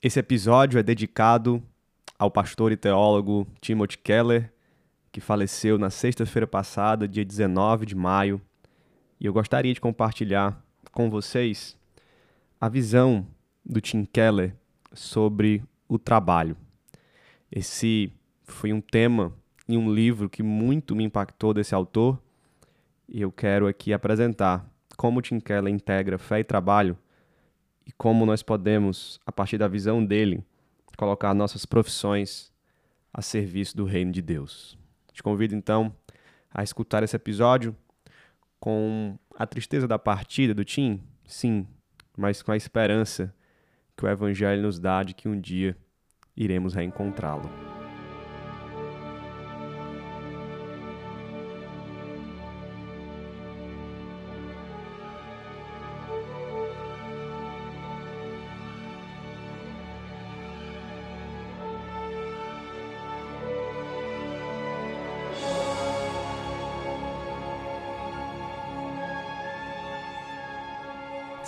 Esse episódio é dedicado ao pastor e teólogo Timothy Keller, que faleceu na sexta-feira passada, dia 19 de maio, e eu gostaria de compartilhar com vocês a visão do Tim Keller sobre o trabalho. Esse foi um tema em um livro que muito me impactou desse autor, e eu quero aqui apresentar como Tim Keller integra fé e trabalho e como nós podemos, a partir da visão dele, colocar nossas profissões a serviço do reino de Deus. Te convido então a escutar esse episódio com a tristeza da partida do Tim, sim, mas com a esperança que o Evangelho nos dá de que um dia iremos reencontrá-lo.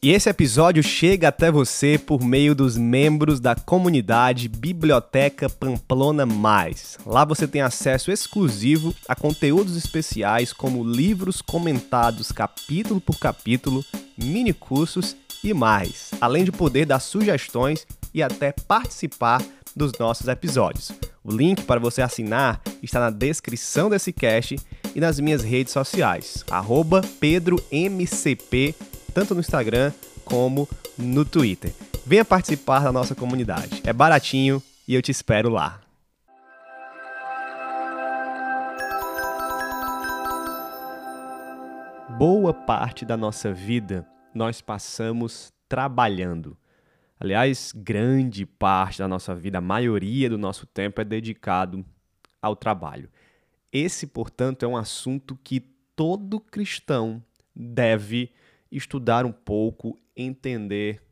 E esse episódio chega até você por meio dos membros da comunidade Biblioteca Pamplona Mais. Lá você tem acesso exclusivo a conteúdos especiais como livros comentados capítulo por capítulo, mini cursos e mais, além de poder dar sugestões e até participar dos nossos episódios. O link para você assinar está na descrição desse cast e nas minhas redes sociais, PedroMCP tanto no Instagram como no Twitter. Venha participar da nossa comunidade. É baratinho e eu te espero lá. Boa parte da nossa vida nós passamos trabalhando. Aliás, grande parte da nossa vida, a maioria do nosso tempo é dedicado ao trabalho. Esse, portanto, é um assunto que todo cristão deve estudar um pouco, entender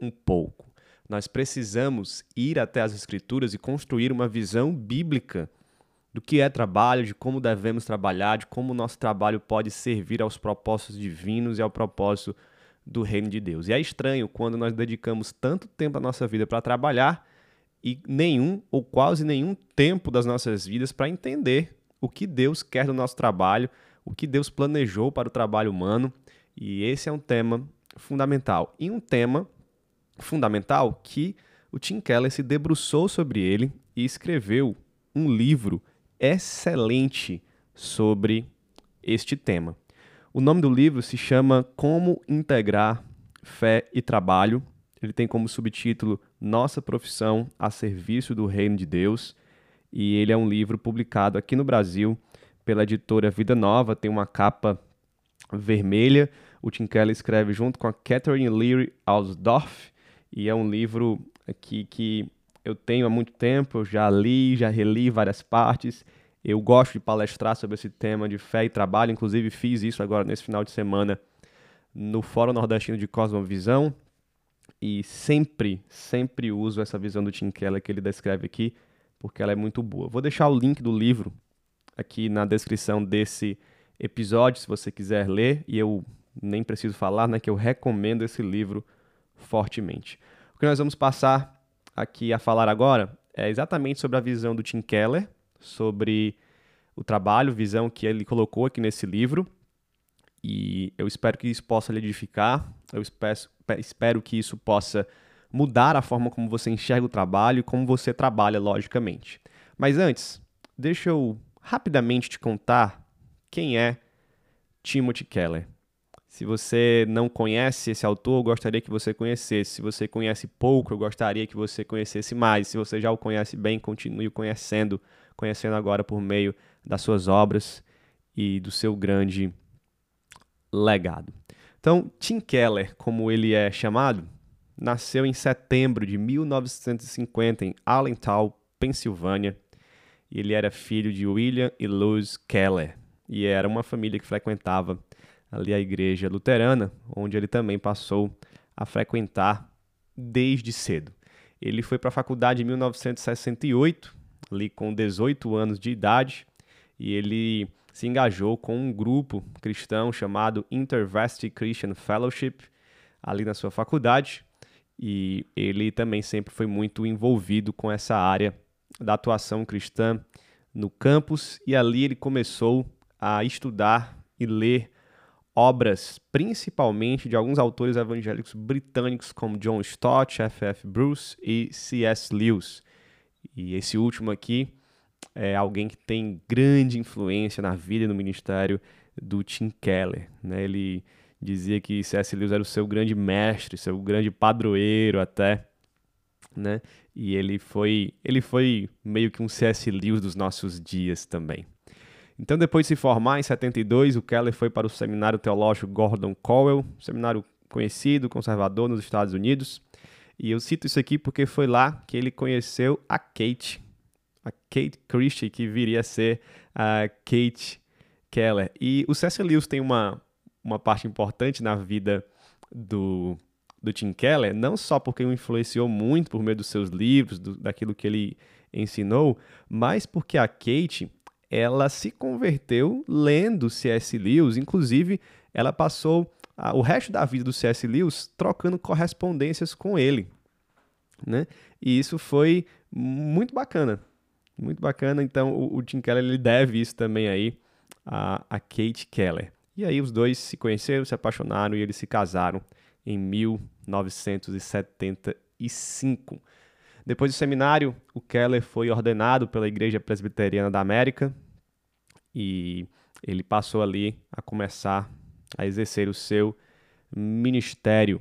um pouco. Nós precisamos ir até as Escrituras e construir uma visão bíblica do que é trabalho, de como devemos trabalhar, de como o nosso trabalho pode servir aos propósitos divinos e ao propósito do reino de Deus. E é estranho quando nós dedicamos tanto tempo da nossa vida para trabalhar e nenhum ou quase nenhum tempo das nossas vidas para entender o que Deus quer do nosso trabalho, o que Deus planejou para o trabalho humano e esse é um tema fundamental. E um tema fundamental que o Tim Keller se debruçou sobre ele e escreveu um livro excelente sobre este tema. O nome do livro se chama Como Integrar Fé e Trabalho. Ele tem como subtítulo Nossa Profissão a Serviço do Reino de Deus. E ele é um livro publicado aqui no Brasil pela editora Vida Nova, tem uma capa vermelha o Tim Keller escreve junto com a Catherine Leary Ausdorf, e é um livro aqui que eu tenho há muito tempo, eu já li, já reli várias partes. Eu gosto de palestrar sobre esse tema de fé e trabalho, inclusive fiz isso agora nesse final de semana no Fórum Nordestino de Cosmovisão. E sempre, sempre uso essa visão do Tim Keller que ele descreve aqui, porque ela é muito boa. Vou deixar o link do livro aqui na descrição desse episódio, se você quiser ler, e eu nem preciso falar, né, que eu recomendo esse livro fortemente. O que nós vamos passar aqui a falar agora é exatamente sobre a visão do Tim Keller, sobre o trabalho, visão que ele colocou aqui nesse livro. E eu espero que isso possa lhe edificar, eu espero, espero que isso possa mudar a forma como você enxerga o trabalho e como você trabalha, logicamente. Mas antes, deixa eu rapidamente te contar quem é Timothy Keller. Se você não conhece esse autor, eu gostaria que você conhecesse. Se você conhece pouco, eu gostaria que você conhecesse mais. Se você já o conhece bem, continue conhecendo, conhecendo agora por meio das suas obras e do seu grande legado. Então, Tim Keller, como ele é chamado, nasceu em setembro de 1950 em Allentown, Pensilvânia. ele era filho de William e Luz Keller, e era uma família que frequentava ali a igreja luterana, onde ele também passou a frequentar desde cedo. Ele foi para a faculdade em 1968, ali com 18 anos de idade, e ele se engajou com um grupo cristão chamado Intervesty Christian Fellowship ali na sua faculdade, e ele também sempre foi muito envolvido com essa área da atuação cristã no campus, e ali ele começou a estudar e ler obras, principalmente de alguns autores evangélicos britânicos como John Stott, F.F. Bruce e C.S. Lewis. E esse último aqui é alguém que tem grande influência na vida e no ministério do Tim Keller. Né? Ele dizia que C.S. Lewis era o seu grande mestre, seu grande padroeiro até, né? E ele foi, ele foi meio que um C.S. Lewis dos nossos dias também. Então, depois de se formar, em 72, o Keller foi para o Seminário Teológico Gordon Cowell, seminário conhecido, conservador nos Estados Unidos. E eu cito isso aqui porque foi lá que ele conheceu a Kate, a Kate Christie, que viria a ser a Kate Keller. E o C.S. Lewis tem uma, uma parte importante na vida do, do Tim Keller, não só porque o influenciou muito por meio dos seus livros, do, daquilo que ele ensinou, mas porque a Kate ela se converteu lendo C.S. Lewis, inclusive ela passou a, o resto da vida do C.S. Lewis trocando correspondências com ele, né? E isso foi muito bacana, muito bacana. Então o, o Tim Keller ele deve isso também aí a, a Kate Keller. E aí os dois se conheceram, se apaixonaram e eles se casaram em 1975. Depois do seminário, o Keller foi ordenado pela Igreja Presbiteriana da América e ele passou ali a começar a exercer o seu ministério.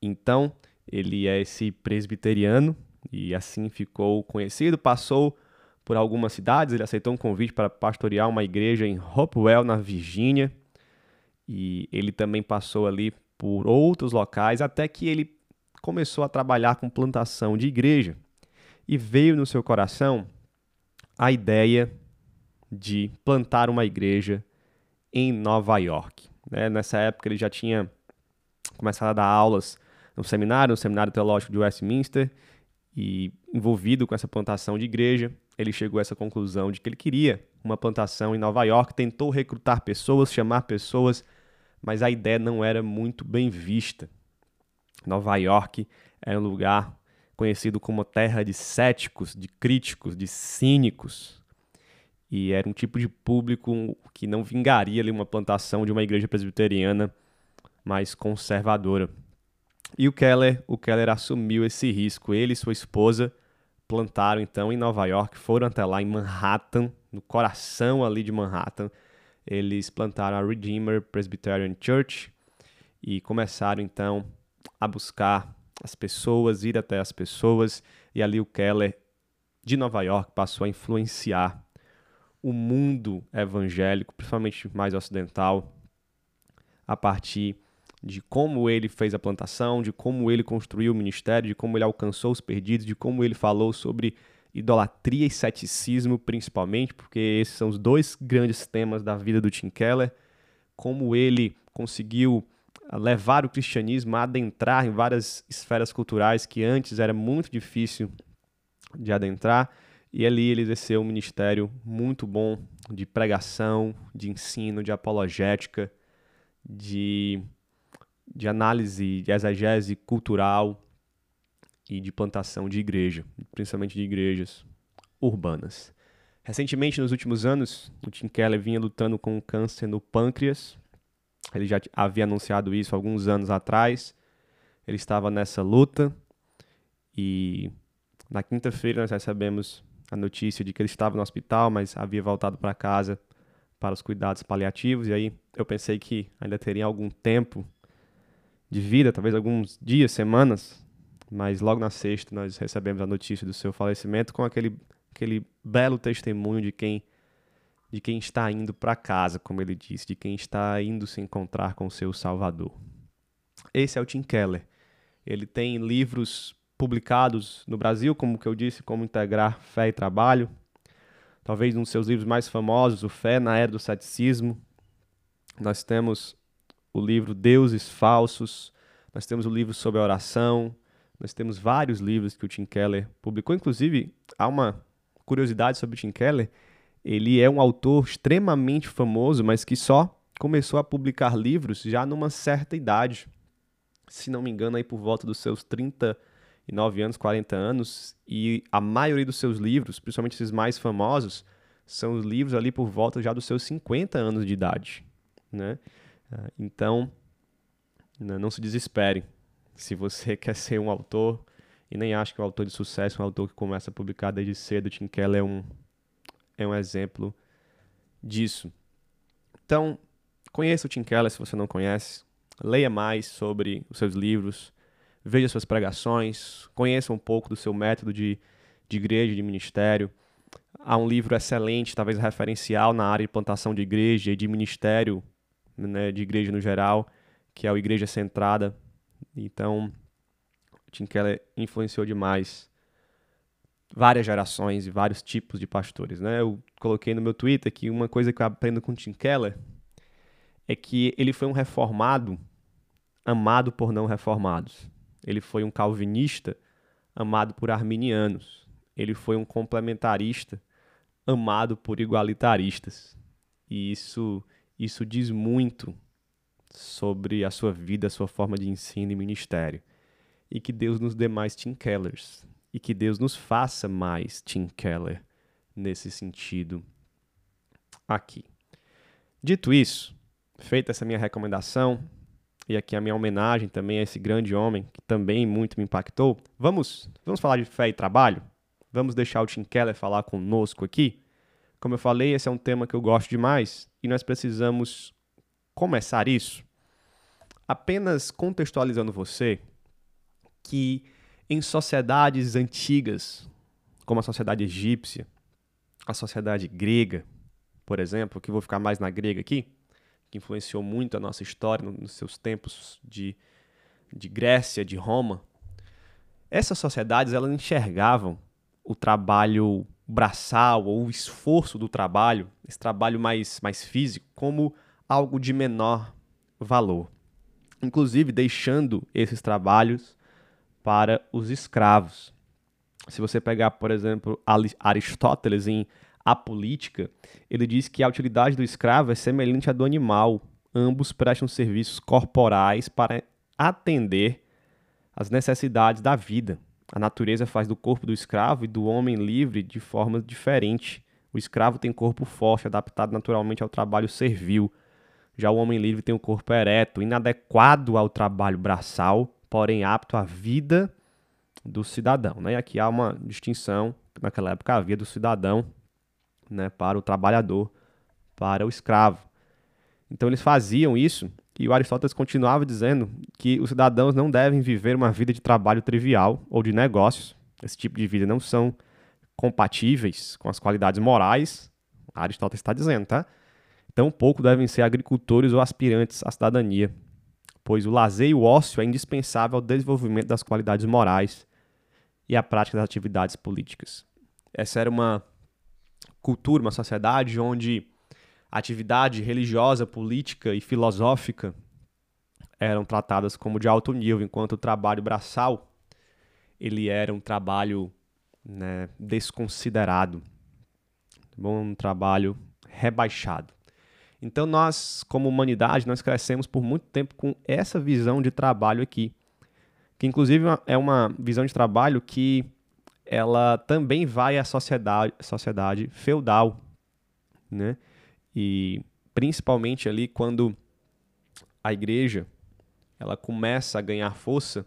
Então, ele é esse presbiteriano e assim ficou conhecido. Passou por algumas cidades, ele aceitou um convite para pastorear uma igreja em Hopewell, na Virgínia. E ele também passou ali por outros locais até que ele começou a trabalhar com plantação de igreja e veio no seu coração a ideia de plantar uma igreja em Nova York. Né? Nessa época ele já tinha começado a dar aulas no seminário, no seminário teológico de Westminster, e envolvido com essa plantação de igreja, ele chegou a essa conclusão de que ele queria uma plantação em Nova York, tentou recrutar pessoas, chamar pessoas, mas a ideia não era muito bem vista. Nova York é um lugar conhecido como terra de céticos, de críticos, de cínicos. E era um tipo de público que não vingaria ali uma plantação de uma igreja presbiteriana mais conservadora. E o Keller, o Keller assumiu esse risco. Ele e sua esposa plantaram então em Nova York, foram até lá em Manhattan, no coração ali de Manhattan. Eles plantaram a Redeemer Presbyterian Church e começaram então a buscar as pessoas, ir até as pessoas, e ali o Keller de Nova York passou a influenciar o mundo evangélico, principalmente mais ocidental, a partir de como ele fez a plantação, de como ele construiu o ministério, de como ele alcançou os perdidos, de como ele falou sobre idolatria e ceticismo, principalmente, porque esses são os dois grandes temas da vida do Tim Keller, como ele conseguiu levar o cristianismo a adentrar em várias esferas culturais que antes era muito difícil de adentrar. E ali ele exerceu um ministério muito bom de pregação, de ensino, de apologética, de, de análise, de exegese cultural e de plantação de igreja, principalmente de igrejas urbanas. Recentemente, nos últimos anos, o Tim Keller vinha lutando com câncer no pâncreas ele já havia anunciado isso alguns anos atrás. Ele estava nessa luta e na quinta-feira nós recebemos a notícia de que ele estava no hospital, mas havia voltado para casa para os cuidados paliativos. E aí eu pensei que ainda teria algum tempo de vida, talvez alguns dias, semanas. Mas logo na sexta nós recebemos a notícia do seu falecimento com aquele, aquele belo testemunho de quem de quem está indo para casa, como ele disse, de quem está indo se encontrar com seu Salvador. Esse é o Tim Keller. Ele tem livros publicados no Brasil, como que eu disse, como integrar fé e trabalho. talvez um dos seus livros mais famosos, O Fé na Era do Ceticismo. Nós temos o livro Deuses Falsos, nós temos o livro sobre a oração, nós temos vários livros que o Tim Keller publicou. Inclusive, há uma curiosidade sobre o Tim Keller. Ele é um autor extremamente famoso, mas que só começou a publicar livros já numa certa idade. Se não me engano, aí por volta dos seus 39 anos, 40 anos. E a maioria dos seus livros, principalmente esses mais famosos, são os livros ali por volta já dos seus 50 anos de idade. Né? Ah, então, né, não se desespere. Se você quer ser um autor e nem acha que um autor de sucesso, um autor que começa a publicar desde cedo, Tim Keller é um, é um exemplo disso. Então, conheça o Tim Keller se você não conhece, leia mais sobre os seus livros, veja suas pregações, conheça um pouco do seu método de, de igreja, de ministério. Há um livro excelente, talvez referencial na área de plantação de igreja e de ministério né, de igreja no geral, que é o Igreja Centrada. Então, Tim Keller influenciou demais várias gerações e vários tipos de pastores, né? Eu coloquei no meu Twitter que uma coisa que eu aprendo com Tim Keller é que ele foi um reformado amado por não reformados. Ele foi um calvinista amado por arminianos. Ele foi um complementarista amado por igualitaristas. E isso isso diz muito sobre a sua vida, a sua forma de ensino e ministério. E que Deus nos dê mais Tim Kellers. E que Deus nos faça mais Tim Keller nesse sentido aqui. Dito isso, feita essa minha recomendação, e aqui a minha homenagem também a esse grande homem que também muito me impactou, vamos, vamos falar de fé e trabalho? Vamos deixar o Tim Keller falar conosco aqui? Como eu falei, esse é um tema que eu gosto demais e nós precisamos começar isso apenas contextualizando você que em sociedades antigas, como a sociedade egípcia, a sociedade grega, por exemplo, que vou ficar mais na grega aqui, que influenciou muito a nossa história nos seus tempos de, de Grécia, de Roma, essas sociedades elas enxergavam o trabalho braçal ou o esforço do trabalho, esse trabalho mais, mais físico, como algo de menor valor. Inclusive deixando esses trabalhos para os escravos. Se você pegar, por exemplo, Aristóteles em A Política, ele diz que a utilidade do escravo é semelhante à do animal. Ambos prestam serviços corporais para atender às necessidades da vida. A natureza faz do corpo do escravo e do homem livre de forma diferente. O escravo tem corpo forte, adaptado naturalmente ao trabalho servil. Já o homem livre tem um corpo ereto, inadequado ao trabalho braçal, porém apto à vida do cidadão. Né? E aqui há uma distinção, naquela época havia do cidadão né, para o trabalhador, para o escravo. Então eles faziam isso e o Aristóteles continuava dizendo que os cidadãos não devem viver uma vida de trabalho trivial ou de negócios. Esse tipo de vida não são compatíveis com as qualidades morais. Aristóteles está dizendo, tá? Tão pouco devem ser agricultores ou aspirantes à cidadania, pois o lazer e o ócio é indispensável ao desenvolvimento das qualidades morais e à prática das atividades políticas. Essa era uma cultura, uma sociedade onde atividade religiosa, política e filosófica eram tratadas como de alto nível, enquanto o trabalho braçal ele era um trabalho né, desconsiderado, tá um trabalho rebaixado. Então nós, como humanidade, nós crescemos por muito tempo com essa visão de trabalho aqui, que inclusive é uma visão de trabalho que ela também vai à sociedade, sociedade feudal, né? E principalmente ali quando a igreja ela começa a ganhar força,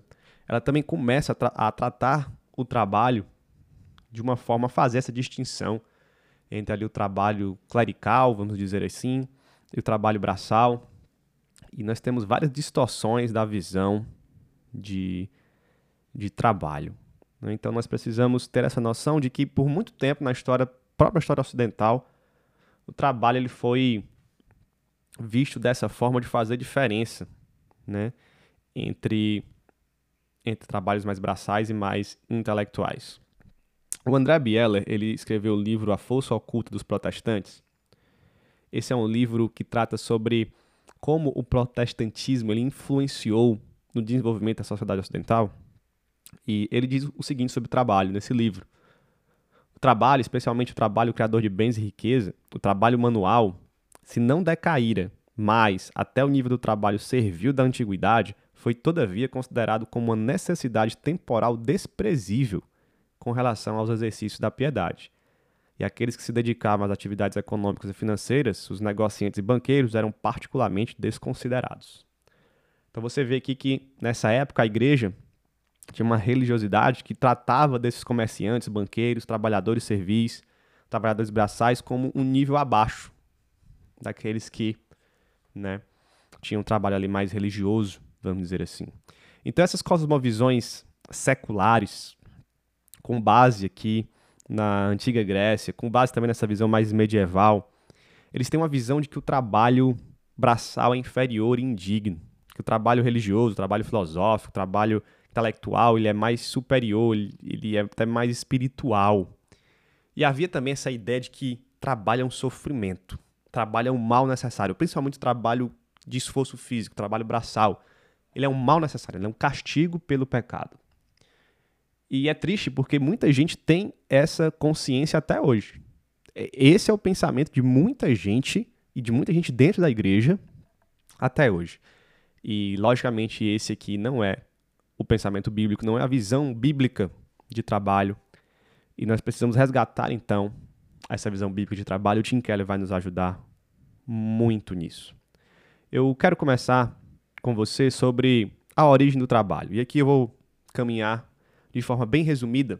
ela também começa a, tra a tratar o trabalho de uma forma a fazer essa distinção entre ali o trabalho clerical, vamos dizer assim, e o trabalho braçal. E nós temos várias distorções da visão de, de trabalho. Né? Então nós precisamos ter essa noção de que por muito tempo na história, própria história ocidental, o trabalho ele foi visto dessa forma de fazer diferença, né, entre entre trabalhos mais braçais e mais intelectuais. O André Bieler, ele escreveu o livro A Força Oculta dos Protestantes. Esse é um livro que trata sobre como o protestantismo ele influenciou no desenvolvimento da sociedade ocidental. E ele diz o seguinte sobre o trabalho nesse livro. O trabalho, especialmente o trabalho criador de bens e riqueza, o trabalho manual, se não decaíra mais até o nível do trabalho servil da antiguidade, foi todavia considerado como uma necessidade temporal desprezível com relação aos exercícios da piedade. E aqueles que se dedicavam às atividades econômicas e financeiras, os negociantes e banqueiros, eram particularmente desconsiderados. Então você vê aqui que nessa época a igreja tinha uma religiosidade que tratava desses comerciantes, banqueiros, trabalhadores servis, trabalhadores braçais como um nível abaixo daqueles que, né, tinham um trabalho ali mais religioso, vamos dizer assim. Então essas cosmovisões seculares, com base aqui na antiga Grécia, com base também nessa visão mais medieval, eles têm uma visão de que o trabalho braçal é inferior e indigno, que o trabalho religioso, o trabalho filosófico, o trabalho intelectual, ele é mais superior, ele é até mais espiritual. E havia também essa ideia de que trabalho é um sofrimento, trabalho é um mal necessário, principalmente o trabalho de esforço físico, trabalho braçal. Ele é um mal necessário, ele é um castigo pelo pecado. E é triste porque muita gente tem essa consciência até hoje. Esse é o pensamento de muita gente e de muita gente dentro da igreja até hoje. E, logicamente, esse aqui não é o pensamento bíblico, não é a visão bíblica de trabalho. E nós precisamos resgatar, então, essa visão bíblica de trabalho. O Tim Keller vai nos ajudar muito nisso. Eu quero começar com você sobre a origem do trabalho. E aqui eu vou caminhar de forma bem resumida,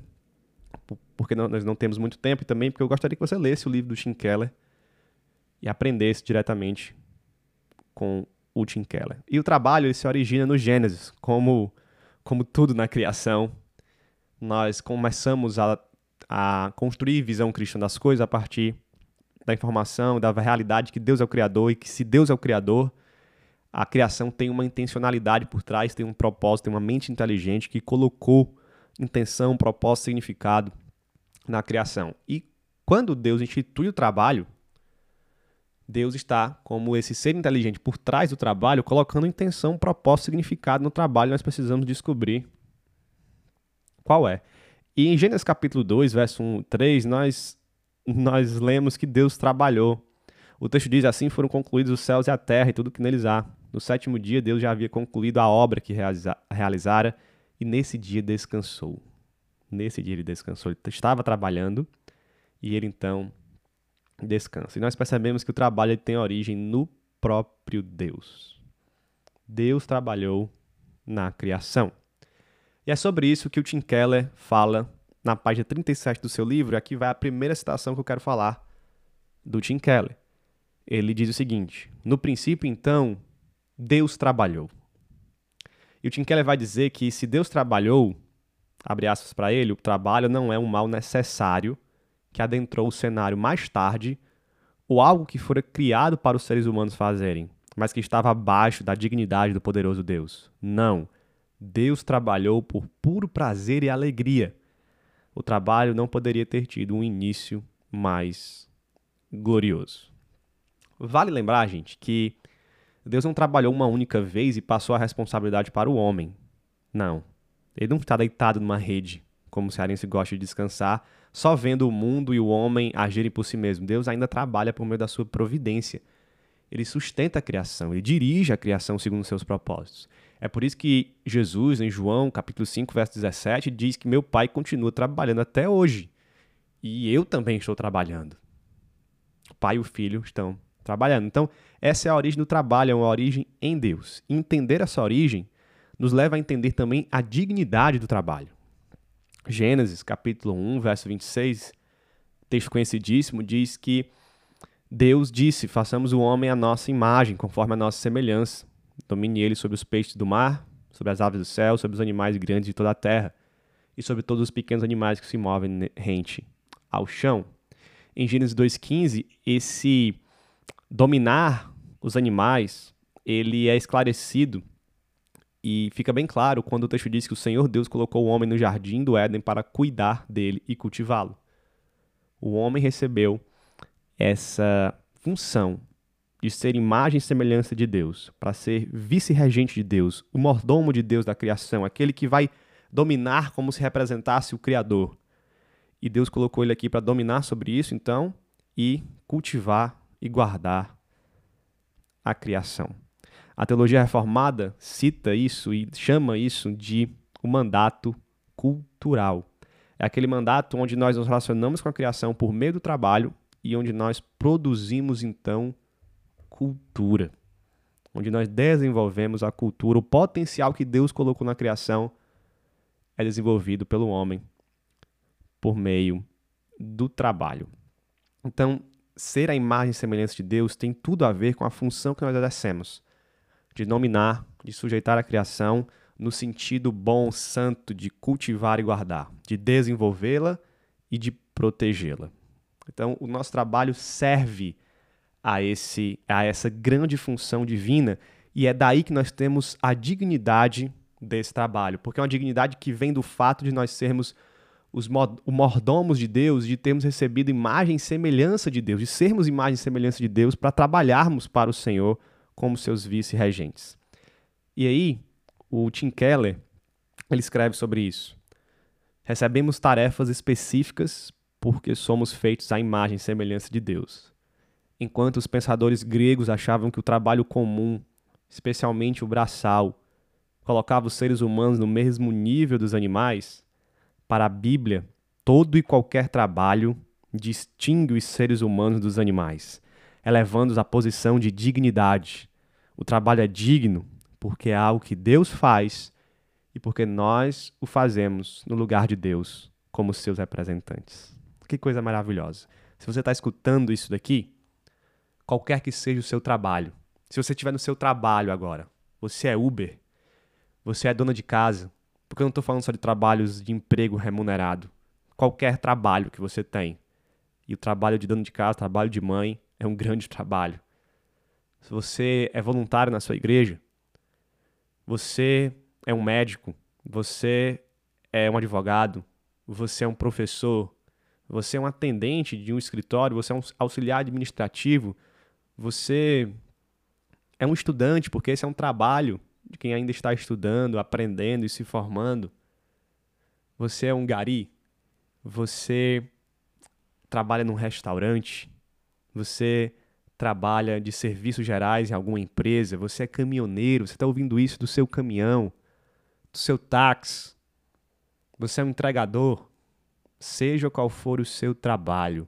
porque nós não temos muito tempo e também porque eu gostaria que você lesse o livro do Tim Keller e aprendesse diretamente com o Tim Keller. E o trabalho ele se origina no Gênesis, como como tudo na criação, nós começamos a, a construir visão cristã das coisas a partir da informação, da realidade que Deus é o Criador e que se Deus é o Criador, a criação tem uma intencionalidade por trás, tem um propósito, tem uma mente inteligente que colocou intenção, propósito, significado na criação. E quando Deus institui o trabalho, Deus está, como esse ser inteligente por trás do trabalho, colocando intenção, propósito, significado no trabalho. Nós precisamos descobrir qual é. E em Gênesis capítulo 2, verso 1 3, nós, nós lemos que Deus trabalhou. O texto diz assim: foram concluídos os céus e a terra e tudo que neles há. No sétimo dia, Deus já havia concluído a obra que realiza, realizara e nesse dia descansou. Nesse dia ele descansou. Ele estava trabalhando e ele então descansa. E nós percebemos que o trabalho tem origem no próprio Deus. Deus trabalhou na criação. E é sobre isso que o Tim Keller fala na página 37 do seu livro. Aqui vai a primeira citação que eu quero falar do Tim Keller. Ele diz o seguinte: No princípio, então, Deus trabalhou. E o Tim Keller vai dizer que se Deus trabalhou, abre aspas para ele, o trabalho não é um mal necessário que adentrou o cenário mais tarde, ou algo que fora criado para os seres humanos fazerem, mas que estava abaixo da dignidade do poderoso Deus. Não. Deus trabalhou por puro prazer e alegria. O trabalho não poderia ter tido um início mais glorioso. Vale lembrar, gente, que Deus não trabalhou uma única vez e passou a responsabilidade para o homem. Não. Ele não está deitado numa rede, como o cearense gosta de descansar, só vendo o mundo e o homem agirem por si mesmo. Deus ainda trabalha por meio da sua providência. Ele sustenta a criação, ele dirige a criação segundo seus propósitos. É por isso que Jesus, em João, capítulo 5, verso 17, diz que meu pai continua trabalhando até hoje. E eu também estou trabalhando. O pai e o filho estão trabalhando. Então, essa é a origem do trabalho, é uma origem em Deus. E entender essa origem nos leva a entender também a dignidade do trabalho. Gênesis, capítulo 1, verso 26, texto conhecidíssimo, diz que Deus disse: Façamos o homem à nossa imagem, conforme a nossa semelhança. Domine ele sobre os peixes do mar, sobre as aves do céu, sobre os animais grandes de toda a terra, e sobre todos os pequenos animais que se movem rente ao chão. Em Gênesis 2,15, esse dominar os animais, ele é esclarecido E fica bem claro quando o texto diz que o Senhor Deus colocou o homem no jardim do Éden para cuidar dele e cultivá-lo. O homem recebeu essa função de ser imagem e semelhança de Deus, para ser vice-regente de Deus, o mordomo de Deus da criação, aquele que vai dominar como se representasse o Criador. E Deus colocou ele aqui para dominar sobre isso, então, e cultivar e guardar a criação. A teologia reformada cita isso e chama isso de o mandato cultural. É aquele mandato onde nós nos relacionamos com a criação por meio do trabalho e onde nós produzimos então cultura. Onde nós desenvolvemos a cultura, o potencial que Deus colocou na criação é desenvolvido pelo homem por meio do trabalho. Então, ser a imagem e semelhança de Deus tem tudo a ver com a função que nós exercemos de nominar, de sujeitar a criação no sentido bom, santo de cultivar e guardar, de desenvolvê-la e de protegê-la. Então, o nosso trabalho serve a, esse, a essa grande função divina e é daí que nós temos a dignidade desse trabalho, porque é uma dignidade que vem do fato de nós sermos os mordomos de Deus, de termos recebido imagem e semelhança de Deus, de sermos imagem e semelhança de Deus para trabalharmos para o Senhor como seus vice-regentes. E aí, o Tim Keller, ele escreve sobre isso. Recebemos tarefas específicas porque somos feitos à imagem e semelhança de Deus. Enquanto os pensadores gregos achavam que o trabalho comum, especialmente o braçal, colocava os seres humanos no mesmo nível dos animais, para a Bíblia, todo e qualquer trabalho distingue os seres humanos dos animais elevando-os à posição de dignidade. O trabalho é digno porque é algo que Deus faz e porque nós o fazemos no lugar de Deus como seus representantes. Que coisa maravilhosa. Se você está escutando isso daqui, qualquer que seja o seu trabalho, se você estiver no seu trabalho agora, você é Uber, você é dona de casa, porque eu não estou falando só de trabalhos de emprego remunerado, qualquer trabalho que você tem. E o trabalho de dona de casa, trabalho de mãe, é um grande trabalho. Se você é voluntário na sua igreja, você é um médico, você é um advogado, você é um professor, você é um atendente de um escritório, você é um auxiliar administrativo, você é um estudante, porque esse é um trabalho de quem ainda está estudando, aprendendo e se formando. Você é um gari, você trabalha num restaurante, você trabalha de serviços gerais em alguma empresa, você é caminhoneiro, você está ouvindo isso do seu caminhão, do seu táxi, você é um entregador, seja qual for o seu trabalho,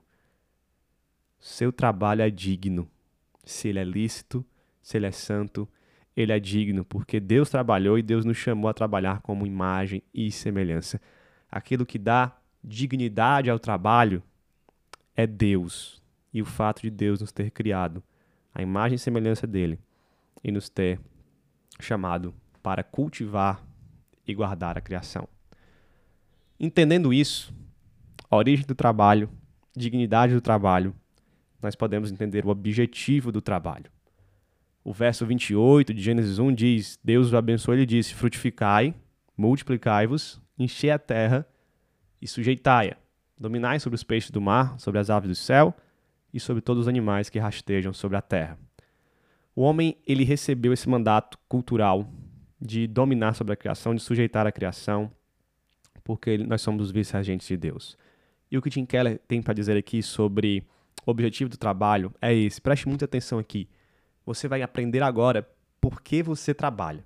seu trabalho é digno. Se ele é lícito, se ele é santo, ele é digno, porque Deus trabalhou e Deus nos chamou a trabalhar como imagem e semelhança. Aquilo que dá dignidade ao trabalho é Deus, e o fato de Deus nos ter criado a imagem e semelhança dele e nos ter chamado para cultivar e guardar a criação. Entendendo isso, a origem do trabalho, dignidade do trabalho, nós podemos entender o objetivo do trabalho. O verso 28 de Gênesis 1 diz: Deus os abençoou e disse: Frutificai, multiplicai-vos, enchei a terra e sujeitai-a. Dominai sobre os peixes do mar, sobre as aves do céu e sobre todos os animais que rastejam sobre a terra. O homem ele recebeu esse mandato cultural de dominar sobre a criação, de sujeitar a criação, porque nós somos os vice-regentes de Deus. E o que Tim Keller tem para dizer aqui sobre o objetivo do trabalho é esse. Preste muita atenção aqui. Você vai aprender agora por que você trabalha.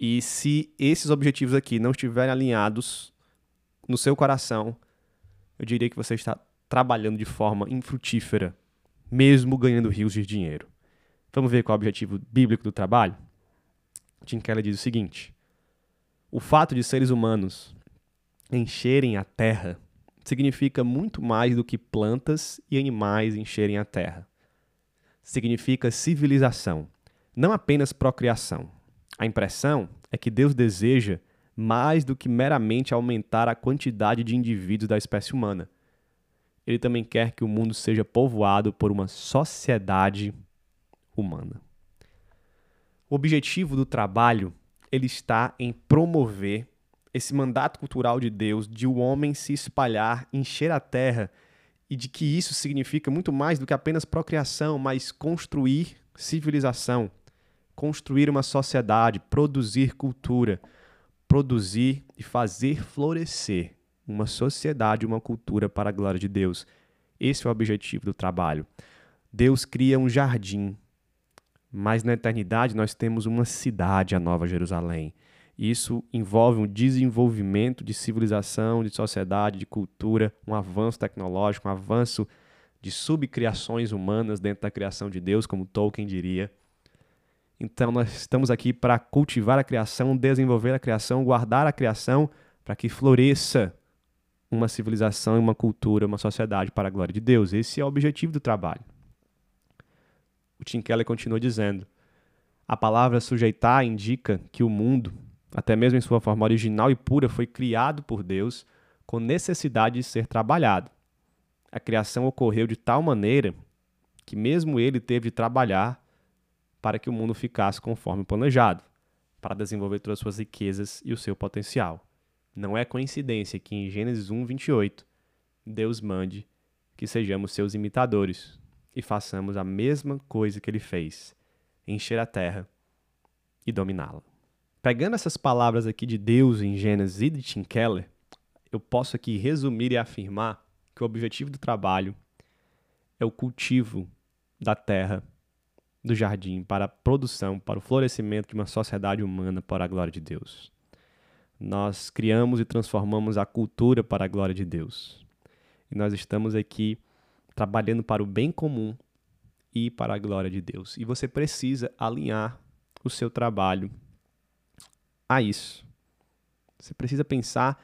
E se esses objetivos aqui não estiverem alinhados no seu coração, eu diria que você está trabalhando de forma infrutífera, mesmo ganhando rios de dinheiro. Vamos ver qual é o objetivo bíblico do trabalho? Tim Keller diz o seguinte: o fato de seres humanos encherem a terra significa muito mais do que plantas e animais encherem a terra. Significa civilização, não apenas procriação. A impressão é que Deus deseja mais do que meramente aumentar a quantidade de indivíduos da espécie humana ele também quer que o mundo seja povoado por uma sociedade humana. O objetivo do trabalho ele está em promover esse mandato cultural de Deus de o homem se espalhar, encher a terra e de que isso significa muito mais do que apenas procriação, mas construir civilização, construir uma sociedade, produzir cultura, produzir e fazer florescer uma sociedade, uma cultura para a glória de Deus. Esse é o objetivo do trabalho. Deus cria um jardim, mas na eternidade nós temos uma cidade, a Nova Jerusalém. Isso envolve um desenvolvimento de civilização, de sociedade, de cultura, um avanço tecnológico, um avanço de subcriações humanas dentro da criação de Deus, como Tolkien diria. Então, nós estamos aqui para cultivar a criação, desenvolver a criação, guardar a criação para que floresça uma civilização, uma cultura, uma sociedade para a glória de Deus. Esse é o objetivo do trabalho. O Tim Keller continua dizendo: a palavra sujeitar indica que o mundo, até mesmo em sua forma original e pura, foi criado por Deus com necessidade de ser trabalhado. A criação ocorreu de tal maneira que mesmo ele teve de trabalhar para que o mundo ficasse conforme planejado, para desenvolver todas as suas riquezas e o seu potencial. Não é coincidência que em Gênesis 1, 28, Deus mande que sejamos seus imitadores e façamos a mesma coisa que ele fez: encher a terra e dominá-la. Pegando essas palavras aqui de Deus em Gênesis e de Tim Keller, eu posso aqui resumir e afirmar que o objetivo do trabalho é o cultivo da terra, do jardim, para a produção, para o florescimento de uma sociedade humana para a glória de Deus. Nós criamos e transformamos a cultura para a glória de Deus. E nós estamos aqui trabalhando para o bem comum e para a glória de Deus. E você precisa alinhar o seu trabalho a isso. Você precisa pensar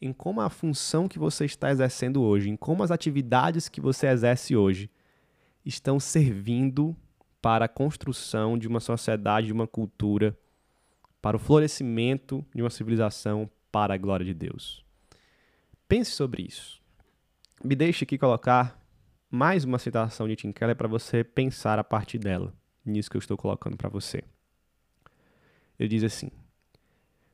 em como a função que você está exercendo hoje, em como as atividades que você exerce hoje estão servindo para a construção de uma sociedade, de uma cultura, para o florescimento de uma civilização para a glória de Deus. Pense sobre isso. Me deixe aqui colocar mais uma citação de Tim Keller para você pensar a partir dela, nisso que eu estou colocando para você. Ele diz assim: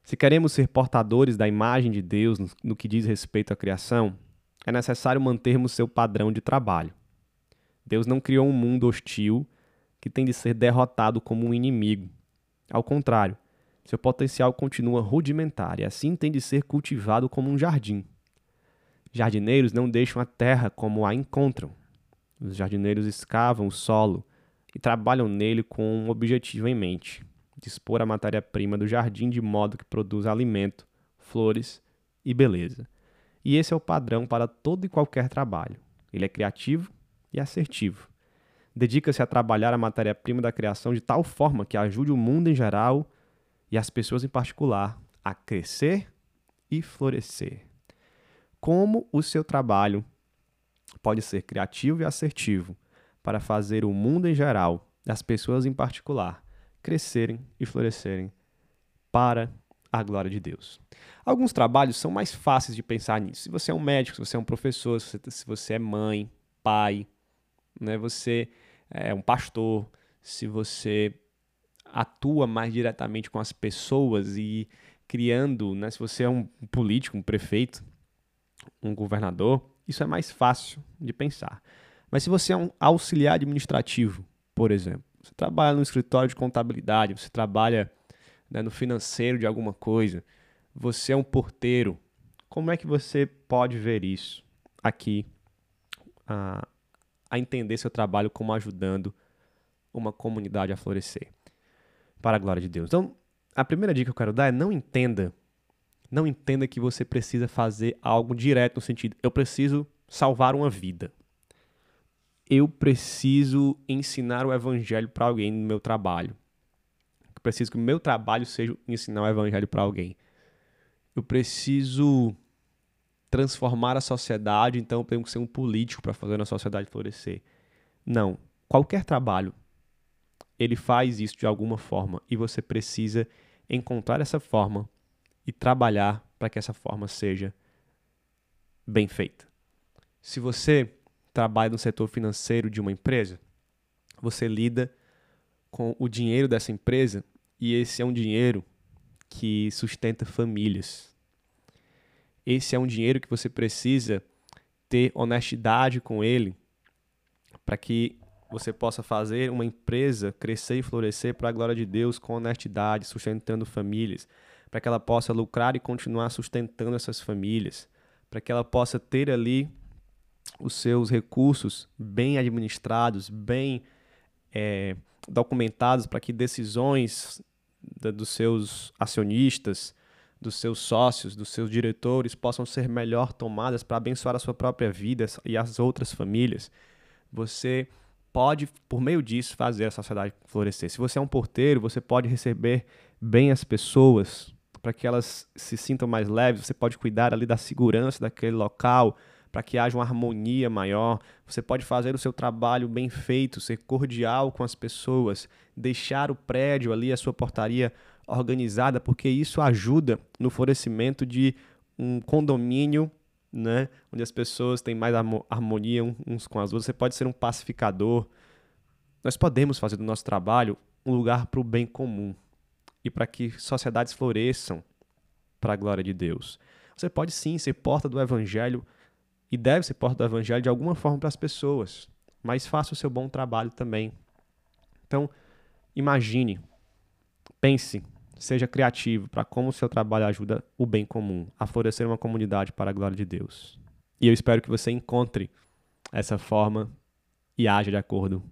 se queremos ser portadores da imagem de Deus no que diz respeito à criação, é necessário mantermos seu padrão de trabalho. Deus não criou um mundo hostil que tem de ser derrotado como um inimigo. Ao contrário, seu potencial continua rudimentar e assim tem de ser cultivado como um jardim. Jardineiros não deixam a terra como a encontram. Os jardineiros escavam o solo e trabalham nele com um objetivo em mente dispor a matéria-prima do jardim de modo que produza alimento, flores e beleza. E esse é o padrão para todo e qualquer trabalho. Ele é criativo e assertivo. Dedica-se a trabalhar a matéria-prima da criação de tal forma que ajude o mundo em geral e as pessoas em particular a crescer e florescer. Como o seu trabalho pode ser criativo e assertivo para fazer o mundo em geral as pessoas em particular crescerem e florescerem para a glória de Deus. Alguns trabalhos são mais fáceis de pensar nisso. Se você é um médico, se você é um professor, se você, é mãe, pai, né, você é um pastor, se você atua mais diretamente com as pessoas e criando, né, se você é um político, um prefeito, um governador, isso é mais fácil de pensar. Mas se você é um auxiliar administrativo, por exemplo, você trabalha no escritório de contabilidade, você trabalha né, no financeiro de alguma coisa, você é um porteiro. Como é que você pode ver isso aqui, a, a entender seu trabalho como ajudando uma comunidade a florescer? Para a glória de Deus. Então, a primeira dica que eu quero dar é não entenda, não entenda que você precisa fazer algo direto no sentido, eu preciso salvar uma vida eu preciso ensinar o evangelho para alguém no meu trabalho. Eu preciso que o meu trabalho seja ensinar o evangelho para alguém. Eu preciso transformar a sociedade, então eu tenho que ser um político para fazer a sociedade florescer. Não. Qualquer trabalho, ele faz isso de alguma forma e você precisa encontrar essa forma e trabalhar para que essa forma seja bem feita. Se você trabalha no setor financeiro de uma empresa, você lida com o dinheiro dessa empresa e esse é um dinheiro que sustenta famílias. Esse é um dinheiro que você precisa ter honestidade com ele para que você possa fazer uma empresa crescer e florescer para a glória de Deus com honestidade, sustentando famílias, para que ela possa lucrar e continuar sustentando essas famílias, para que ela possa ter ali os seus recursos bem administrados, bem é, documentados, para que decisões da, dos seus acionistas, dos seus sócios, dos seus diretores possam ser melhor tomadas para abençoar a sua própria vida e as outras famílias. Você pode, por meio disso, fazer a sociedade florescer. Se você é um porteiro, você pode receber bem as pessoas para que elas se sintam mais leves. Você pode cuidar ali da segurança daquele local para que haja uma harmonia maior. Você pode fazer o seu trabalho bem feito, ser cordial com as pessoas, deixar o prédio ali, a sua portaria organizada, porque isso ajuda no florescimento de um condomínio né? Onde as pessoas têm mais harmonia uns com as outras. Você pode ser um pacificador. Nós podemos fazer do nosso trabalho um lugar para o bem comum e para que sociedades floresçam para a glória de Deus. Você pode sim ser porta do evangelho e deve ser porta do evangelho de alguma forma para as pessoas, mas faça o seu bom trabalho também. Então, imagine, pense Seja criativo para como o seu trabalho ajuda o bem comum, a florescer uma comunidade para a glória de Deus. E eu espero que você encontre essa forma e haja de acordo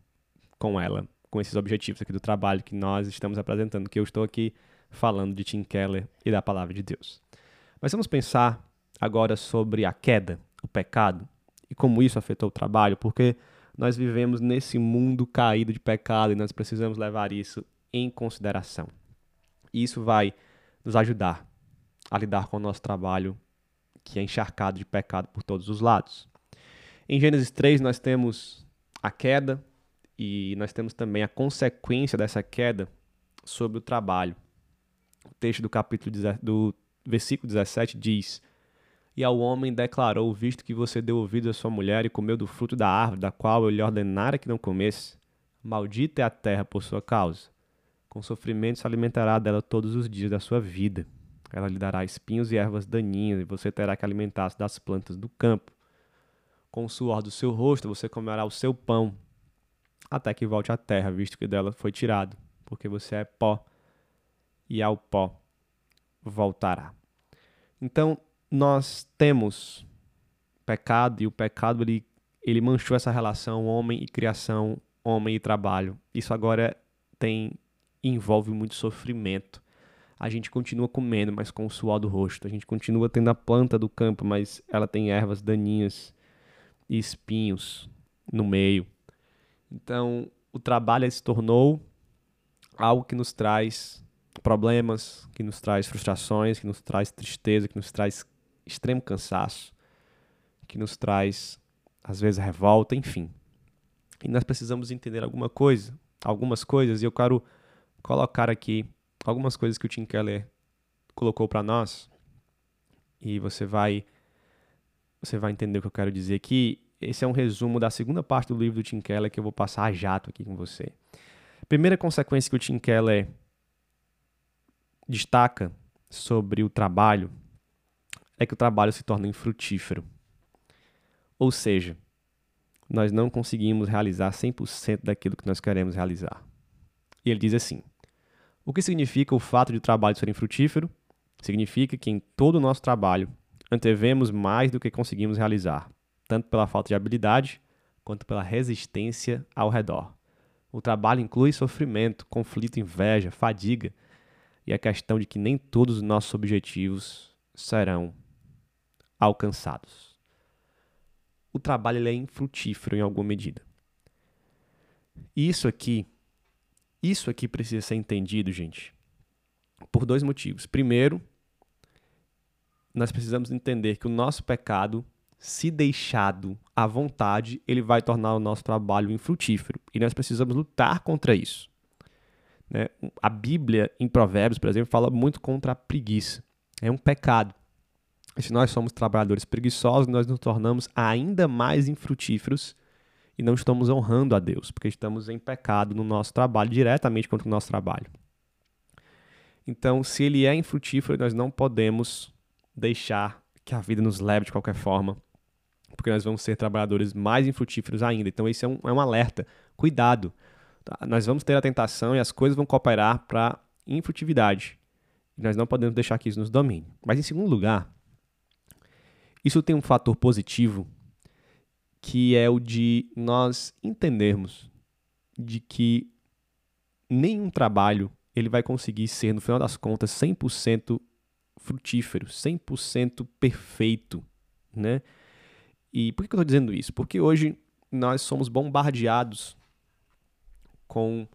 com ela, com esses objetivos aqui do trabalho que nós estamos apresentando, que eu estou aqui falando de Tim Keller e da palavra de Deus. Mas vamos pensar agora sobre a queda, o pecado e como isso afetou o trabalho, porque nós vivemos nesse mundo caído de pecado e nós precisamos levar isso em consideração. E isso vai nos ajudar a lidar com o nosso trabalho que é encharcado de pecado por todos os lados. Em Gênesis 3, nós temos a queda e nós temos também a consequência dessa queda sobre o trabalho. O texto do capítulo do versículo 17 diz: E ao homem declarou: Visto que você deu ouvido à sua mulher e comeu do fruto da árvore da qual eu lhe ordenara que não comesse, maldita é a terra por sua causa. Com sofrimento se alimentará dela todos os dias da sua vida. Ela lhe dará espinhos e ervas daninhas, e você terá que alimentar-se das plantas do campo. Com o suor do seu rosto você comerá o seu pão, até que volte à terra, visto que dela foi tirado, porque você é pó, e ao pó voltará. Então, nós temos pecado, e o pecado ele, ele manchou essa relação homem e criação, homem e trabalho. Isso agora tem envolve muito sofrimento. A gente continua comendo, mas com o suor do rosto. A gente continua tendo a planta do campo, mas ela tem ervas daninhas e espinhos no meio. Então, o trabalho se tornou algo que nos traz problemas, que nos traz frustrações, que nos traz tristeza, que nos traz extremo cansaço, que nos traz, às vezes, revolta, enfim. E nós precisamos entender alguma coisa, algumas coisas, e eu quero colocar aqui algumas coisas que o Tim Keller colocou para nós e você vai você vai entender o que eu quero dizer aqui. Esse é um resumo da segunda parte do livro do Tim Keller que eu vou passar a jato aqui com você. Primeira consequência que o Tim Keller destaca sobre o trabalho é que o trabalho se torna infrutífero. Ou seja, nós não conseguimos realizar 100% daquilo que nós queremos realizar. E ele diz assim: O que significa o fato de o trabalho ser infrutífero? Significa que em todo o nosso trabalho antevemos mais do que conseguimos realizar, tanto pela falta de habilidade quanto pela resistência ao redor. O trabalho inclui sofrimento, conflito, inveja, fadiga e a questão de que nem todos os nossos objetivos serão alcançados. O trabalho é infrutífero em alguma medida. Isso aqui isso aqui precisa ser entendido, gente, por dois motivos. Primeiro, nós precisamos entender que o nosso pecado, se deixado à vontade, ele vai tornar o nosso trabalho infrutífero. E nós precisamos lutar contra isso. Né? A Bíblia, em Provérbios, por exemplo, fala muito contra a preguiça. É um pecado. E se nós somos trabalhadores preguiçosos, nós nos tornamos ainda mais infrutíferos e não estamos honrando a Deus, porque estamos em pecado no nosso trabalho, diretamente contra o nosso trabalho. Então, se ele é infrutífero, nós não podemos deixar que a vida nos leve de qualquer forma, porque nós vamos ser trabalhadores mais infrutíferos ainda. Então, esse é um, é um alerta. Cuidado. Tá? Nós vamos ter a tentação e as coisas vão cooperar para infrutividade. E nós não podemos deixar que isso nos domine. Mas, em segundo lugar, isso tem um fator positivo que é o de nós entendermos de que nenhum trabalho ele vai conseguir ser, no final das contas, 100% frutífero, 100% perfeito, né? E por que eu estou dizendo isso? Porque hoje nós somos bombardeados com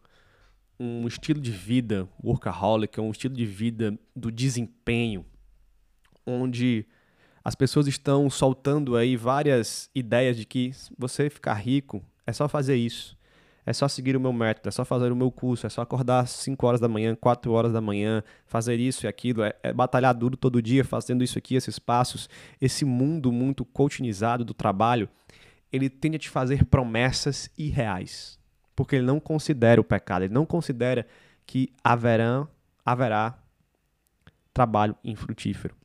um estilo de vida workaholic, um estilo de vida do desempenho, onde as pessoas estão soltando aí várias ideias de que você ficar rico é só fazer isso. É só seguir o meu método, é só fazer o meu curso, é só acordar às 5 horas da manhã, 4 horas da manhã, fazer isso e aquilo, é, é, batalhar duro todo dia, fazendo isso aqui, esses passos. Esse mundo muito coachinizado do trabalho, ele tende a te fazer promessas irreais. Porque ele não considera o pecado, ele não considera que haverá trabalho infrutífero.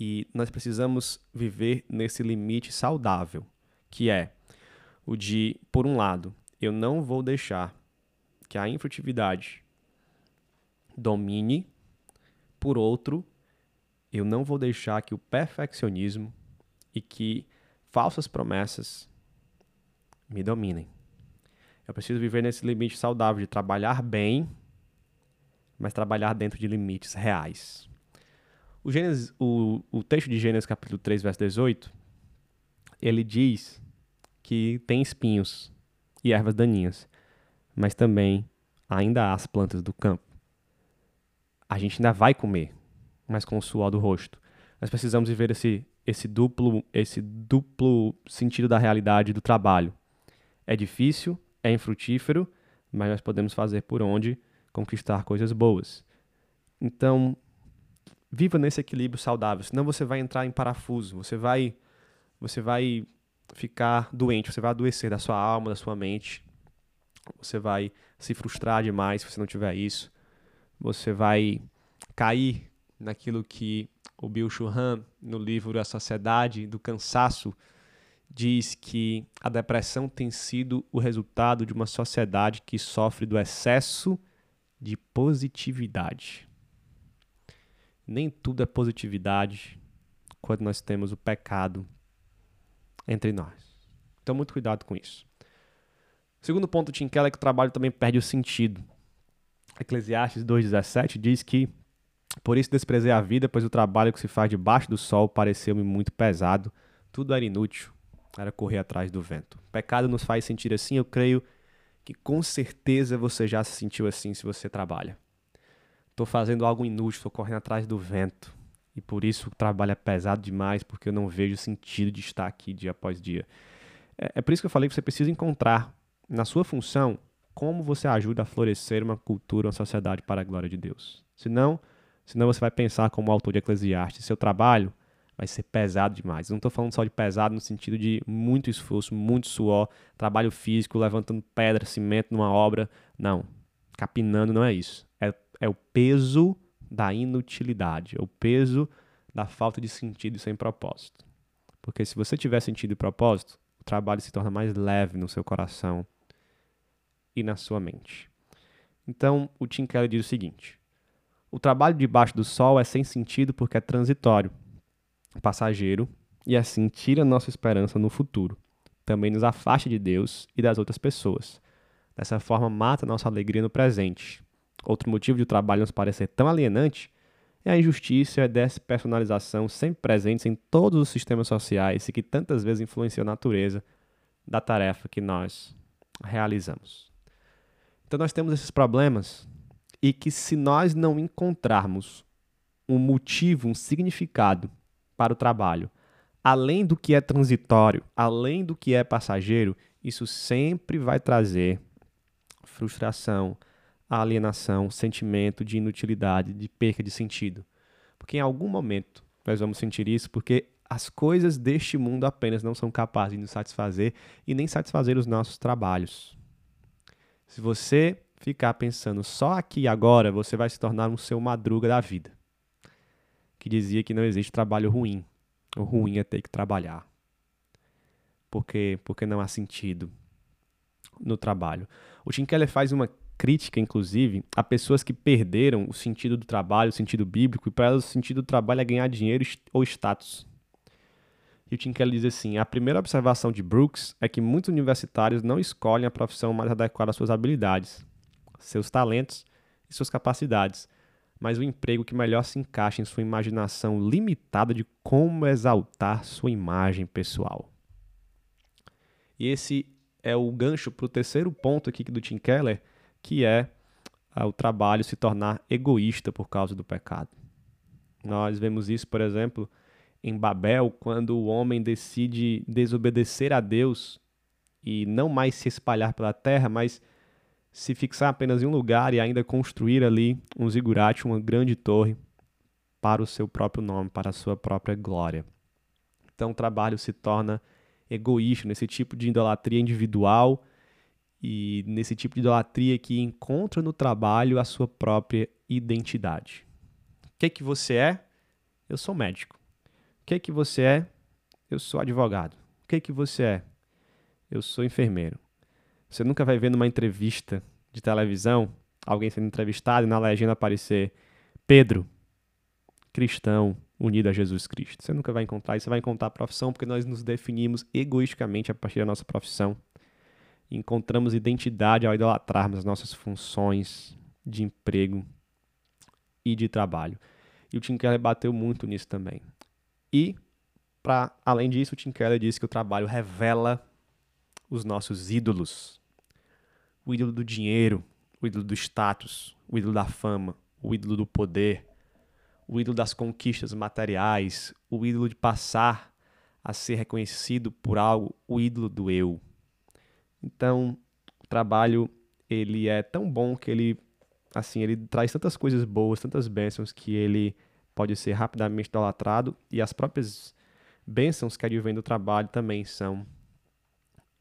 E nós precisamos viver nesse limite saudável, que é o de, por um lado, eu não vou deixar que a infrutividade domine, por outro, eu não vou deixar que o perfeccionismo e que falsas promessas me dominem. Eu preciso viver nesse limite saudável de trabalhar bem, mas trabalhar dentro de limites reais. O, Gênesis, o, o texto de Gênesis capítulo 3, verso 18, ele diz que tem espinhos e ervas daninhas, mas também ainda há as plantas do campo. A gente ainda vai comer, mas com o suor do rosto. Nós precisamos viver esse, esse, duplo, esse duplo sentido da realidade do trabalho. É difícil, é infrutífero, mas nós podemos fazer por onde conquistar coisas boas. Então, viva nesse equilíbrio saudável, senão você vai entrar em parafuso, você vai você vai ficar doente, você vai adoecer da sua alma, da sua mente. Você vai se frustrar demais se você não tiver isso. Você vai cair naquilo que o Bill Churran, no livro A Sociedade do Cansaço, diz que a depressão tem sido o resultado de uma sociedade que sofre do excesso de positividade nem tudo é positividade quando nós temos o pecado entre nós. Então, muito cuidado com isso. O segundo ponto, Tim Keller, é que o trabalho também perde o sentido. Eclesiastes 2,17 diz que por isso desprezei a vida, pois o trabalho que se faz debaixo do sol pareceu-me muito pesado, tudo era inútil, era correr atrás do vento. O pecado nos faz sentir assim, eu creio que com certeza você já se sentiu assim se você trabalha. Estou fazendo algo inútil, estou correndo atrás do vento. E por isso o trabalho é pesado demais, porque eu não vejo sentido de estar aqui dia após dia. É, é por isso que eu falei que você precisa encontrar na sua função como você ajuda a florescer uma cultura, uma sociedade para a glória de Deus. Senão, senão você vai pensar como autor de Eclesiastes, seu trabalho vai ser pesado demais. Eu não estou falando só de pesado no sentido de muito esforço, muito suor, trabalho físico, levantando pedra, cimento numa obra. Não. Capinando não é isso é o peso da inutilidade, é o peso da falta de sentido e sem propósito. Porque se você tiver sentido e propósito, o trabalho se torna mais leve no seu coração e na sua mente. Então, o Tim Keller diz o seguinte: o trabalho debaixo do sol é sem sentido porque é transitório, passageiro e assim tira nossa esperança no futuro. Também nos afasta de Deus e das outras pessoas. Dessa forma, mata nossa alegria no presente Outro motivo de o trabalho nos parecer tão alienante é a injustiça e a despersonalização sempre presentes em todos os sistemas sociais e que tantas vezes influenciam a natureza da tarefa que nós realizamos. Então nós temos esses problemas e que se nós não encontrarmos um motivo, um significado para o trabalho, além do que é transitório, além do que é passageiro, isso sempre vai trazer frustração, a alienação, sentimento de inutilidade, de perca de sentido. Porque em algum momento nós vamos sentir isso, porque as coisas deste mundo apenas não são capazes de nos satisfazer e nem satisfazer os nossos trabalhos. Se você ficar pensando só aqui e agora, você vai se tornar um seu madruga da vida. Que dizia que não existe trabalho ruim. O ruim é ter que trabalhar. Porque, porque não há sentido no trabalho. O Tim Keller faz uma crítica, inclusive, a pessoas que perderam o sentido do trabalho, o sentido bíblico, e para elas o sentido do trabalho é ganhar dinheiro ou status. E o Tim Keller diz assim: a primeira observação de Brooks é que muitos universitários não escolhem a profissão mais adequada às suas habilidades, seus talentos e suas capacidades, mas o emprego que melhor se encaixa em sua imaginação limitada de como exaltar sua imagem pessoal. E esse é o gancho para o terceiro ponto aqui do Tim Keller, que é ah, o trabalho se tornar egoísta por causa do pecado. Nós vemos isso, por exemplo, em Babel, quando o homem decide desobedecer a Deus e não mais se espalhar pela terra, mas se fixar apenas em um lugar e ainda construir ali um zigurate, uma grande torre, para o seu próprio nome, para a sua própria glória. Então o trabalho se torna egoísta, nesse tipo de idolatria individual e nesse tipo de idolatria que encontra no trabalho a sua própria identidade. O que é que você é? Eu sou médico. O que é que você é? Eu sou advogado. O que é que você é? Eu sou enfermeiro. Você nunca vai ver numa entrevista de televisão alguém sendo entrevistado e na legenda aparecer Pedro, cristão, unido a Jesus Cristo. Você nunca vai encontrar isso, você vai encontrar a profissão porque nós nos definimos egoisticamente a partir da nossa profissão encontramos identidade ao idolatrarmos as nossas funções de emprego e de trabalho. E o Tim Keller bateu muito nisso também. E, para além disso, o Tim Keller disse que o trabalho revela os nossos ídolos. O ídolo do dinheiro, o ídolo do status, o ídolo da fama, o ídolo do poder, o ídolo das conquistas materiais, o ídolo de passar a ser reconhecido por algo, o ídolo do eu. Então, o trabalho ele é tão bom que ele assim, ele traz tantas coisas boas, tantas bênçãos que ele pode ser rapidamente idolatrado e as próprias bênçãos que advêm do trabalho também são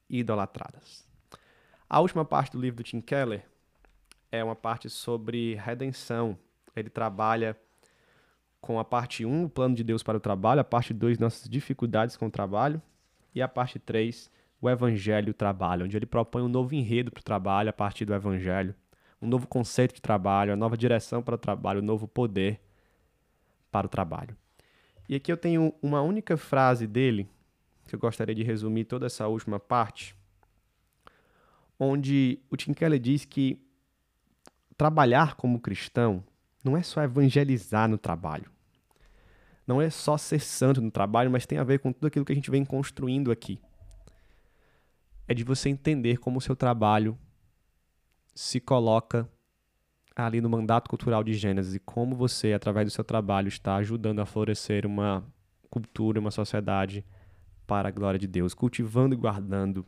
idolatradas. A última parte do livro do Tim Keller é uma parte sobre redenção. Ele trabalha com a parte 1, o plano de Deus para o trabalho, a parte 2, nossas dificuldades com o trabalho, e a parte 3, o Evangelho trabalha, onde ele propõe um novo enredo para o trabalho a partir do Evangelho, um novo conceito de trabalho, uma nova direção para o trabalho, um novo poder para o trabalho. E aqui eu tenho uma única frase dele, que eu gostaria de resumir toda essa última parte, onde o Tim Keller diz que trabalhar como cristão não é só evangelizar no trabalho. Não é só ser santo no trabalho, mas tem a ver com tudo aquilo que a gente vem construindo aqui é de você entender como o seu trabalho se coloca ali no mandato cultural de Gênesis e como você, através do seu trabalho, está ajudando a florescer uma cultura, uma sociedade para a glória de Deus, cultivando e guardando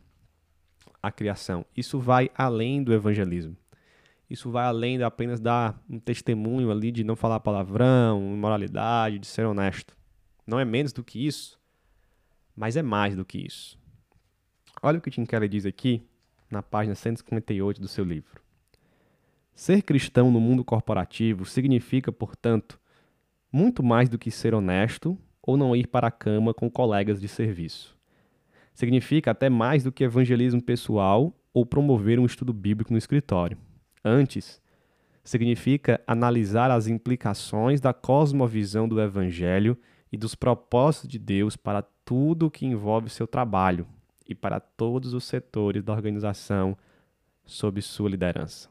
a criação. Isso vai além do evangelismo. Isso vai além de apenas dar um testemunho ali de não falar palavrão, imoralidade, de ser honesto. Não é menos do que isso, mas é mais do que isso. Olha o que Tim Keller diz aqui na página 158 do seu livro. Ser cristão no mundo corporativo significa, portanto, muito mais do que ser honesto ou não ir para a cama com colegas de serviço. Significa até mais do que evangelismo pessoal ou promover um estudo bíblico no escritório. Antes, significa analisar as implicações da cosmovisão do evangelho e dos propósitos de Deus para tudo o que envolve seu trabalho, e para todos os setores da organização sob sua liderança.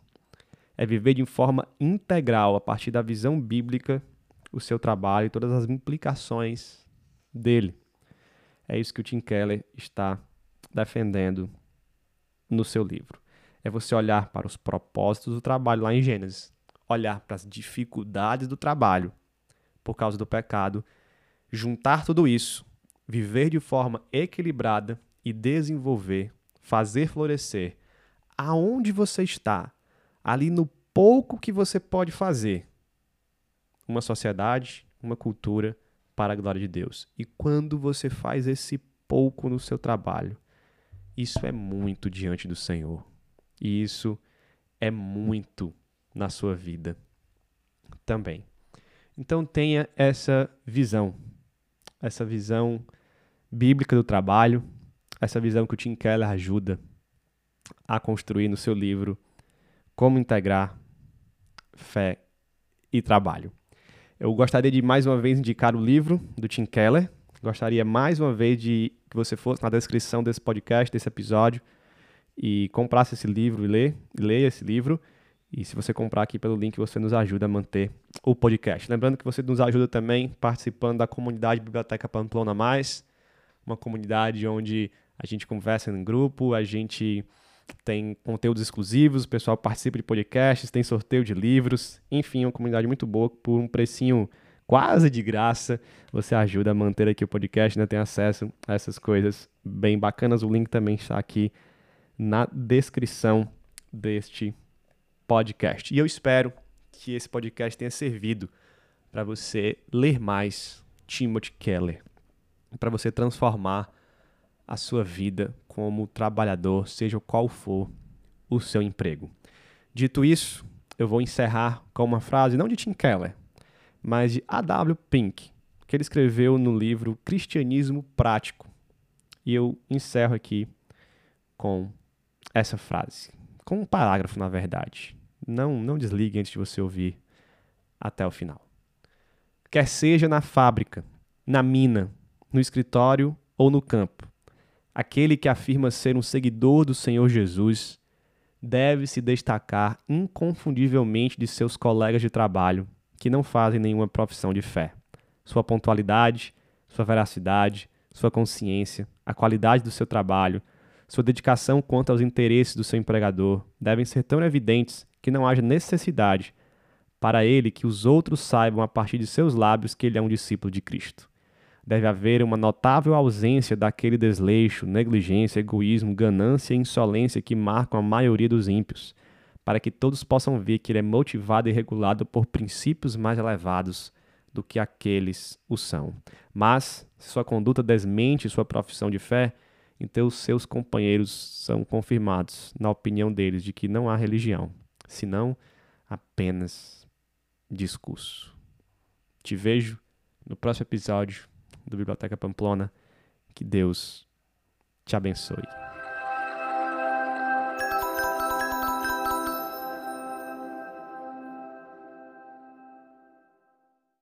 É viver de forma integral, a partir da visão bíblica, o seu trabalho e todas as implicações dele. É isso que o Tim Keller está defendendo no seu livro. É você olhar para os propósitos do trabalho lá em Gênesis, olhar para as dificuldades do trabalho por causa do pecado, juntar tudo isso, viver de forma equilibrada e desenvolver, fazer florescer aonde você está, ali no pouco que você pode fazer, uma sociedade, uma cultura para a glória de Deus. E quando você faz esse pouco no seu trabalho, isso é muito diante do Senhor. E isso é muito na sua vida também. Então tenha essa visão, essa visão bíblica do trabalho, essa visão que o Tim Keller ajuda a construir no seu livro Como Integrar Fé e Trabalho. Eu gostaria de mais uma vez indicar o livro do Tim Keller. Gostaria mais uma vez de que você fosse na descrição desse podcast, desse episódio, e comprasse esse livro e ler, leia esse livro. E se você comprar aqui pelo link, você nos ajuda a manter o podcast. Lembrando que você nos ajuda também participando da comunidade Biblioteca Pamplona Mais, uma comunidade onde a gente conversa em grupo, a gente tem conteúdos exclusivos, o pessoal participa de podcasts, tem sorteio de livros, enfim, uma comunidade muito boa por um precinho quase de graça. Você ajuda a manter aqui o podcast, né? Tem acesso a essas coisas bem bacanas. O link também está aqui na descrição deste podcast. E eu espero que esse podcast tenha servido para você ler mais Timothy Keller, para você transformar a sua vida como trabalhador, seja qual for o seu emprego. Dito isso, eu vou encerrar com uma frase não de Tim Keller, mas de A.W. Pink, que ele escreveu no livro Cristianismo Prático. E eu encerro aqui com essa frase, com um parágrafo, na verdade. Não, não desligue antes de você ouvir até o final. Quer seja na fábrica, na mina, no escritório ou no campo, aquele que afirma ser um seguidor do Senhor Jesus deve se destacar inconfundivelmente de seus colegas de trabalho que não fazem nenhuma profissão de fé. Sua pontualidade, sua veracidade, sua consciência, a qualidade do seu trabalho, sua dedicação quanto aos interesses do seu empregador devem ser tão evidentes que não haja necessidade para ele que os outros saibam a partir de seus lábios que ele é um discípulo de Cristo. Deve haver uma notável ausência daquele desleixo, negligência, egoísmo, ganância e insolência que marcam a maioria dos ímpios, para que todos possam ver que ele é motivado e regulado por princípios mais elevados do que aqueles o são. Mas, se sua conduta desmente sua profissão de fé, então os seus companheiros são confirmados na opinião deles de que não há religião, senão apenas discurso. Te vejo no próximo episódio do Biblioteca Pamplona. Que Deus te abençoe.